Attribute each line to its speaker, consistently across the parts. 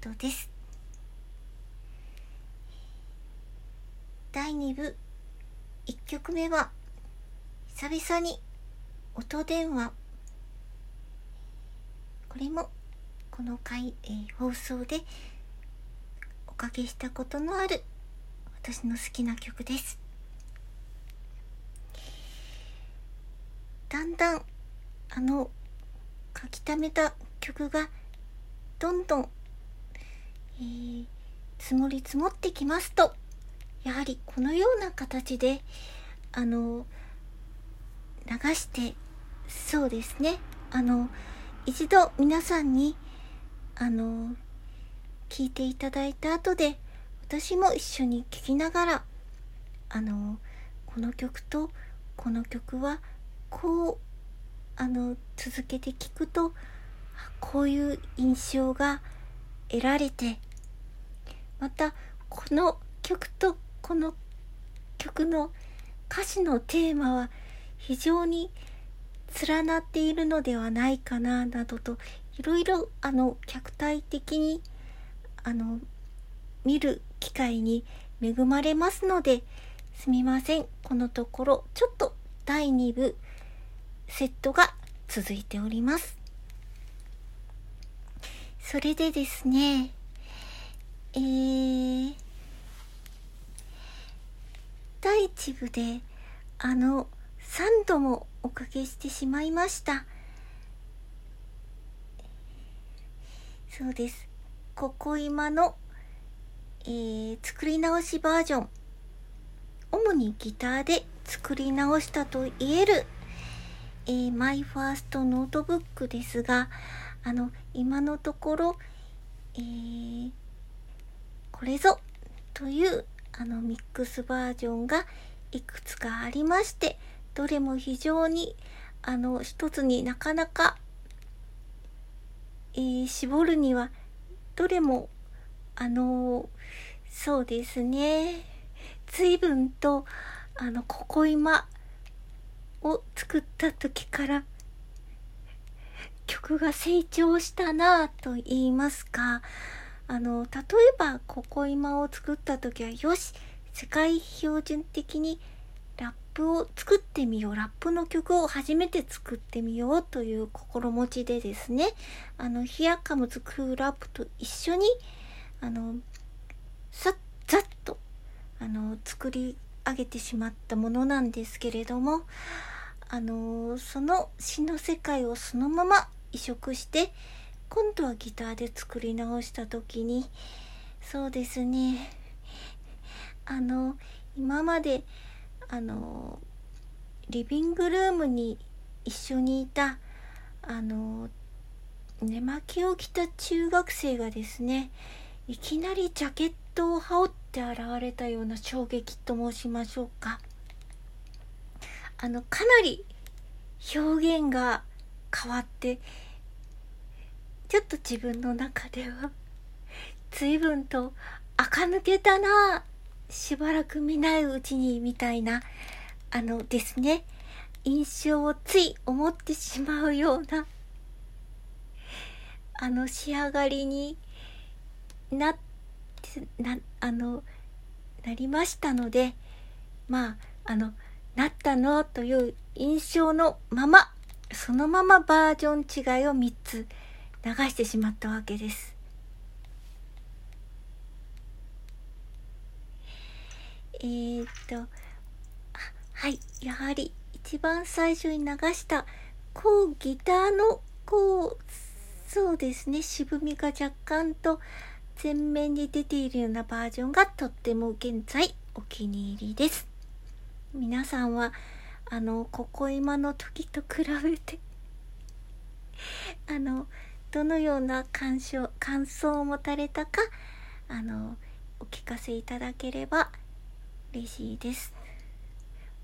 Speaker 1: トです。第2部。1曲目は久々に音電話。これもこの回、えー、放送でおかけしたことのある私の好きな曲です。だんだんあの書き溜めた曲がどんどん、えー、積もり積もってきますとやはりこのような形であの流してそうですね。あの一度皆さんにあの聞いていただいた後で私も一緒に聴きながらあのこの曲とこの曲はこうあの続けて聞くとこういう印象が得られてまたこの曲とこの曲の歌詞のテーマは非常に連なっているのではないかななどといろいろあの客体的にあの見る機会に恵まれますのですみません。このところちょっと第2部セットが続いております。それでですねえー、第1部であの3度もおかけしてしまいました。そうです。ここ今の、えー、作り直しバージョン。主にギターで作り直したと言えるえー、 My First Notebook ですが、あの、今のところ、えー、これぞというあのミックスバージョンがいくつかありまして、どれも非常にあの一つになかなか、えー、絞るにはどれもあのそうですね。随分とあのここ今を作った時から曲が成長したなと言いますかあの例えばここ今を作った時はよし世界標準的にラップを作ってみよう。ラップの曲を初めて作ってみようという心持ちでですね。あのヒアカムズクールアップと一緒にあのさっざっとあの作り上げてしまったものなんですけれどもあの、その詩の世界をそのまま移植して今度はギターで作り直した時にそうですね。あの今まであのリビングルームに一緒にいたあの寝巻きを着た中学生がですねいきなりジャケットを羽織って現れたような衝撃と申しましょうか。あのかなり表現が変わってちょっと自分の中では随分と垢抜けたな。しばらく見ないうちにみたいなあのですね。印象をつい思ってしまうようなあの仕上がりになってなあのなりましたのでまああのなったのという印象のままそのままバージョン違いを3つ流してしまったわけです。えー、っとはいやはり一番最初に流したこうギターのこうそうですね渋みが若干と前面に出ているようなバージョンがとっても現在お気に入りです。皆さんはあのここ今の時と比べてあのどのような感想感想を持たれたかあのお聞かせいただければ嬉しいです。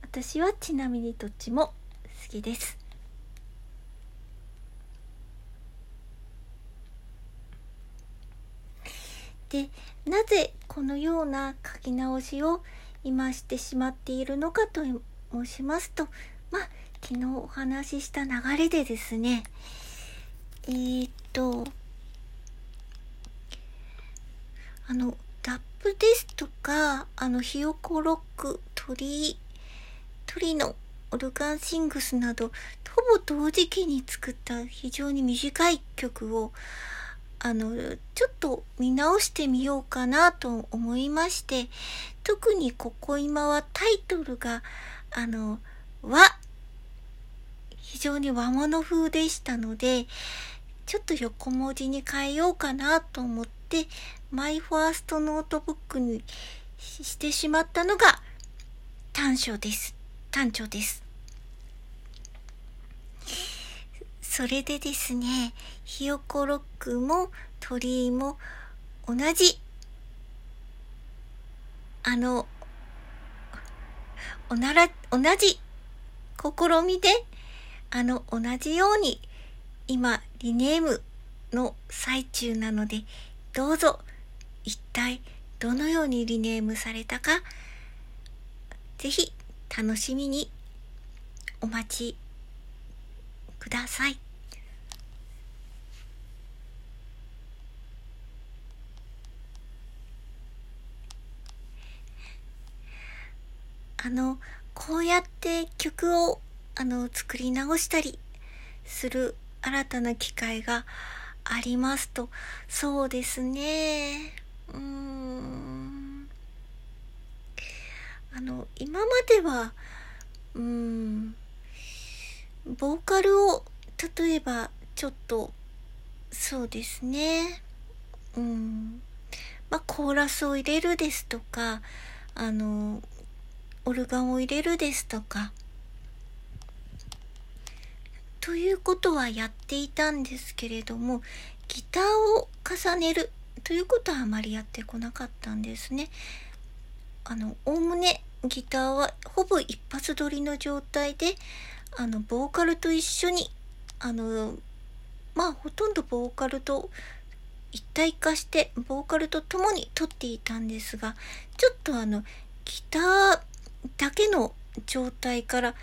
Speaker 1: 私はちなみにどっちも好きです。でなぜこのような書き直しを今してしまっているのかと申しますとまあ昨日お話しした流れでですね、えー、っと、あの、ラップですとか、あの、ひよこロック、鳥、鳥のオルガンシングスなど、ほぼ同時期に作った非常に短い曲を、あの、ちょっと見直してみようかなと思いまして、特にここ今はタイトルが、あの、和、非常に和物風でしたので、ちょっと横文字に変えようかなと思って、 My First Notebook にしてしまったのが端緒です。短調です。それでですね、ひよこロックも鳥居も同じ、あの、おなら、同じ試みで、あの、同じように、今、リネームの最中なので、どうぞ、一体、どのようにリネームされたか、ぜひ、楽しみに、お待ちください。あの、こうやって曲を、あの、作り直したりする新たな機会がありますと、そうですね。うーん。あの、今までは、うーん、ボーカルを、例えば、ちょっと、そうですね。うん。まあ、コーラスを入れるですとか、あの、オルガンを入れるですとか、ということはやっていたんですけれども、ギターを重ねるということはあまりやってこなかったんですね。あの、おおむねギターはほぼ一発撮りの状態で、あの、ボーカルと一緒に、あの、まあ、ほとんどボーカルと一体化して、ボーカルと共に撮っていたんですが、ちょっとあの、ギターだけの状態から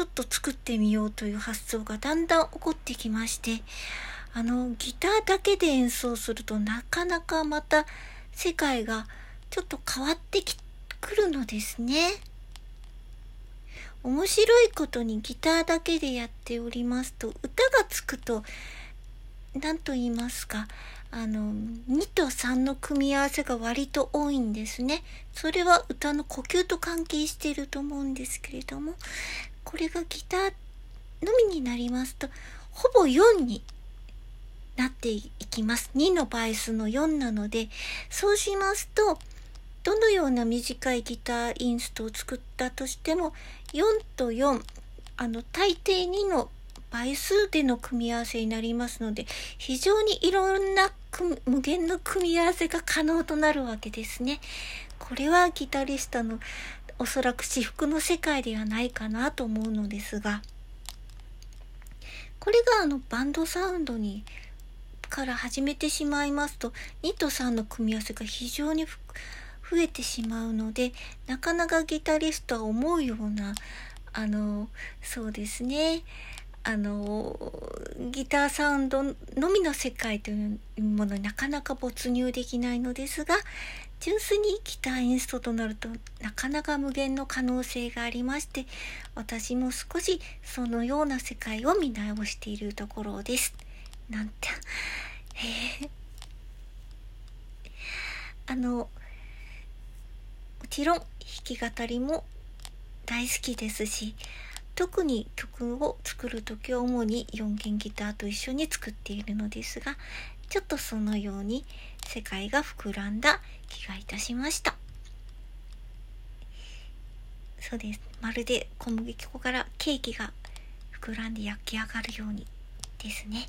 Speaker 1: ちょっと作ってみようという発想がだんだん起こってきましてあのギターだけで演奏するとなかなかまた世界がちょっと変わってきくるのですね。面白いことにギターだけでやっておりますと歌がつくと何と言いますかあの、2と3の組み合わせが割と多いんですね。それは歌の呼吸と関係していると思うんですけれども、これがギターのみになりますと、ほぼ4になっていきます。2の倍数の4なので、そうしますと、どのような短いギターインストを作ったとしても、4と4、あの、大抵2の倍数での組み合わせになりますので、非常にいろんな無限の組み合わせが可能となるわけですね。これはギタリストのおそらく至福の世界ではないかなと思うのですが、これがあのバンドサウンドにから始めてしまいますと2と3の組み合わせが非常に増えてしまうのでなかなかギタリストは思うようなあのそうですねあのギターサウンドのみの世界というものになかなか没入できないのですが純粋にギターインストとなるとなかなか無限の可能性がありまして私も少しそのような世界を見直しているところです。なんて、えー、あのもちろん弾き語りも大好きですし特に曲を作る時は主に4弦ギターと一緒に作っているのですがちょっとそのように世界が膨らんだ気がいたしました。そうです。まるで小麦粉からケーキが膨らんで焼き上がるようにですね。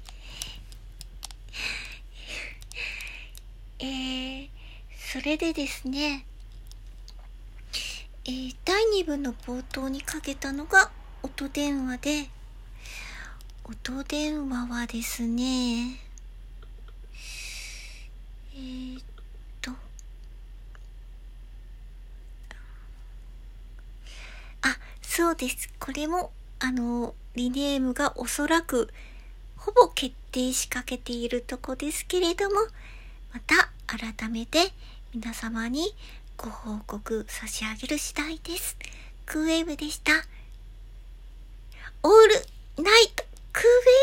Speaker 1: えー、それでですねえー、第2部の冒頭にかけたのが音電話で、音電話はですね、ー、っと、あ、そうです。これもあの、リネームがおそらく、ほぼ決定しかけているとこですけれども、また改めて皆様にご報告差し上げる次第です。クーウェーブでした。オールナイトクーウェーブ